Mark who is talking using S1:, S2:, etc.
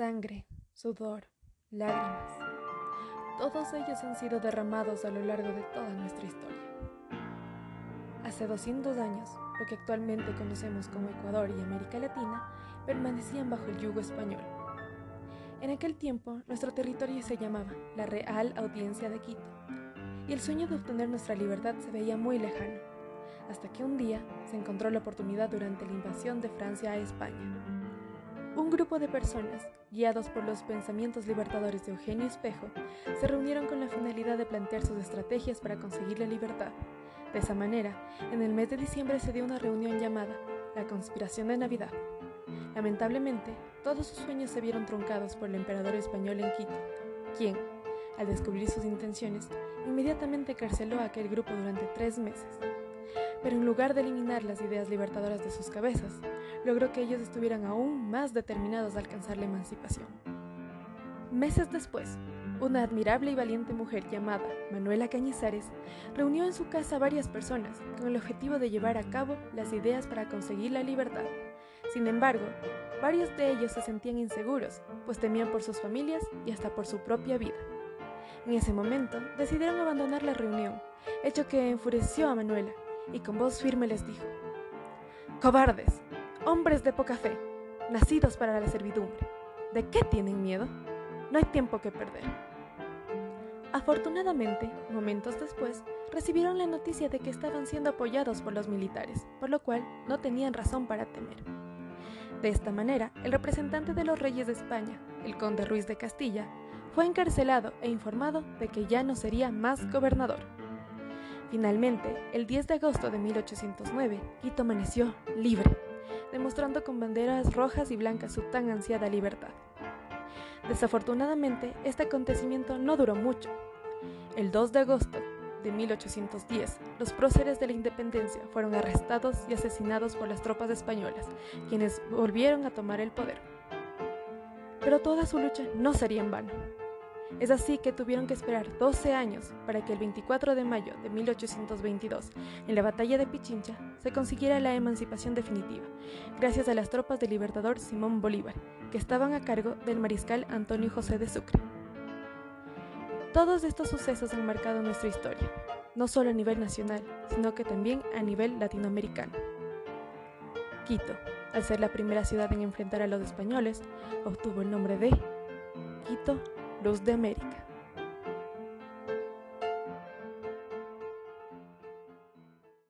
S1: Sangre, sudor, lágrimas. Todos ellos han sido derramados a lo largo de toda nuestra historia. Hace 200 años, lo que actualmente conocemos como Ecuador y América Latina permanecían bajo el yugo español. En aquel tiempo, nuestro territorio se llamaba la Real Audiencia de Quito, y el sueño de obtener nuestra libertad se veía muy lejano, hasta que un día se encontró la oportunidad durante la invasión de Francia a España. Un grupo de personas, guiados por los pensamientos libertadores de Eugenio Espejo, se reunieron con la finalidad de plantear sus estrategias para conseguir la libertad. De esa manera, en el mes de diciembre se dio una reunión llamada la Conspiración de Navidad. Lamentablemente, todos sus sueños se vieron truncados por el emperador español en Quito, quien, al descubrir sus intenciones, inmediatamente carceló a aquel grupo durante tres meses pero en lugar de eliminar las ideas libertadoras de sus cabezas, logró que ellos estuvieran aún más determinados a alcanzar la emancipación. Meses después, una admirable y valiente mujer llamada Manuela Cañizares reunió en su casa a varias personas con el objetivo de llevar a cabo las ideas para conseguir la libertad. Sin embargo, varios de ellos se sentían inseguros, pues temían por sus familias y hasta por su propia vida. En ese momento, decidieron abandonar la reunión, hecho que enfureció a Manuela, y con voz firme les dijo, Cobardes, hombres de poca fe, nacidos para la servidumbre, ¿de qué tienen miedo? No hay tiempo que perder. Afortunadamente, momentos después, recibieron la noticia de que estaban siendo apoyados por los militares, por lo cual no tenían razón para temer. De esta manera, el representante de los reyes de España, el conde Ruiz de Castilla, fue encarcelado e informado de que ya no sería más gobernador. Finalmente, el 10 de agosto de 1809, Quito amaneció libre, demostrando con banderas rojas y blancas su tan ansiada libertad. Desafortunadamente, este acontecimiento no duró mucho. El 2 de agosto de 1810, los próceres de la independencia fueron arrestados y asesinados por las tropas españolas, quienes volvieron a tomar el poder. Pero toda su lucha no sería en vano. Es así que tuvieron que esperar 12 años para que el 24 de mayo de 1822, en la batalla de Pichincha, se consiguiera la emancipación definitiva, gracias a las tropas del libertador Simón Bolívar, que estaban a cargo del mariscal Antonio José de Sucre. Todos estos sucesos han marcado nuestra historia, no solo a nivel nacional, sino que también a nivel latinoamericano. Quito, al ser la primera ciudad en enfrentar a los españoles, obtuvo el nombre de Quito Luz de América.